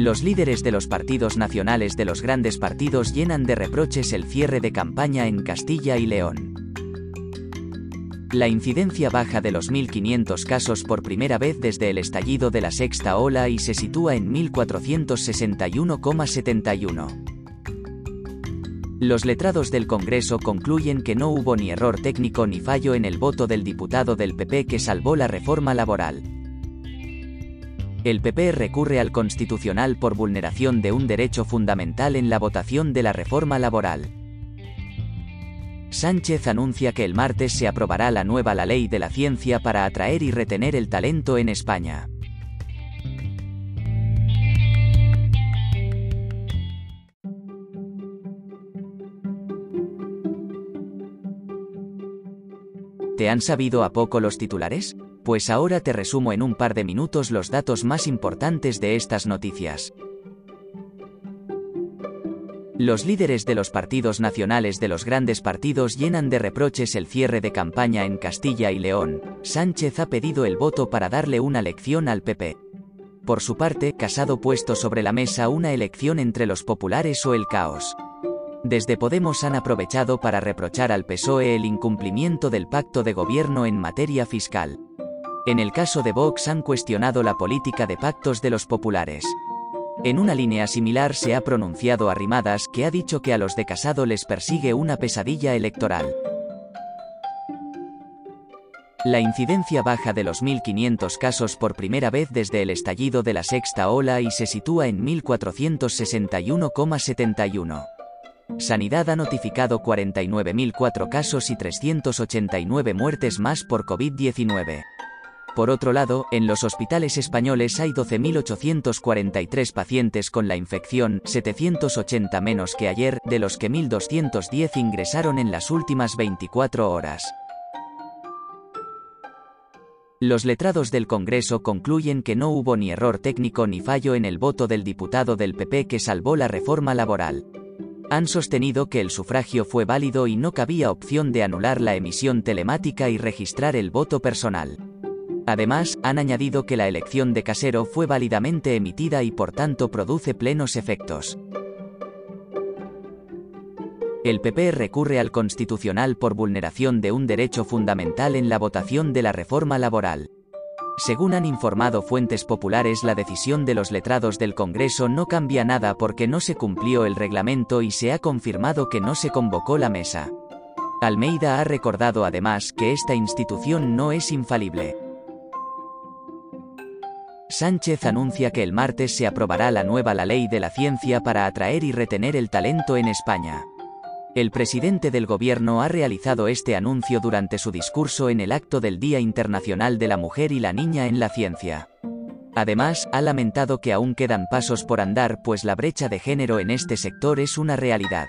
Los líderes de los partidos nacionales de los grandes partidos llenan de reproches el cierre de campaña en Castilla y León. La incidencia baja de los 1.500 casos por primera vez desde el estallido de la sexta ola y se sitúa en 1.461,71. Los letrados del Congreso concluyen que no hubo ni error técnico ni fallo en el voto del diputado del PP que salvó la reforma laboral. El PP recurre al Constitucional por vulneración de un derecho fundamental en la votación de la reforma laboral. Sánchez anuncia que el martes se aprobará la nueva la ley de la ciencia para atraer y retener el talento en España. ¿Te han sabido a poco los titulares? Pues ahora te resumo en un par de minutos los datos más importantes de estas noticias. Los líderes de los partidos nacionales de los grandes partidos llenan de reproches el cierre de campaña en Castilla y León. Sánchez ha pedido el voto para darle una lección al PP. Por su parte, Casado puesto sobre la mesa una elección entre los populares o el caos. Desde Podemos han aprovechado para reprochar al PSOE el incumplimiento del pacto de gobierno en materia fiscal. En el caso de Vox han cuestionado la política de pactos de los populares. En una línea similar se ha pronunciado Arrimadas que ha dicho que a los de Casado les persigue una pesadilla electoral. La incidencia baja de los 1.500 casos por primera vez desde el estallido de la sexta ola y se sitúa en 1.461,71. Sanidad ha notificado 49.004 casos y 389 muertes más por COVID-19. Por otro lado, en los hospitales españoles hay 12.843 pacientes con la infección, 780 menos que ayer, de los que 1.210 ingresaron en las últimas 24 horas. Los letrados del Congreso concluyen que no hubo ni error técnico ni fallo en el voto del diputado del PP que salvó la reforma laboral. Han sostenido que el sufragio fue válido y no cabía opción de anular la emisión telemática y registrar el voto personal. Además, han añadido que la elección de casero fue válidamente emitida y por tanto produce plenos efectos. El PP recurre al Constitucional por vulneración de un derecho fundamental en la votación de la reforma laboral. Según han informado fuentes populares, la decisión de los letrados del Congreso no cambia nada porque no se cumplió el reglamento y se ha confirmado que no se convocó la mesa. Almeida ha recordado además que esta institución no es infalible. Sánchez anuncia que el martes se aprobará la nueva la ley de la ciencia para atraer y retener el talento en España. El presidente del gobierno ha realizado este anuncio durante su discurso en el acto del Día Internacional de la Mujer y la Niña en la Ciencia. Además, ha lamentado que aún quedan pasos por andar pues la brecha de género en este sector es una realidad.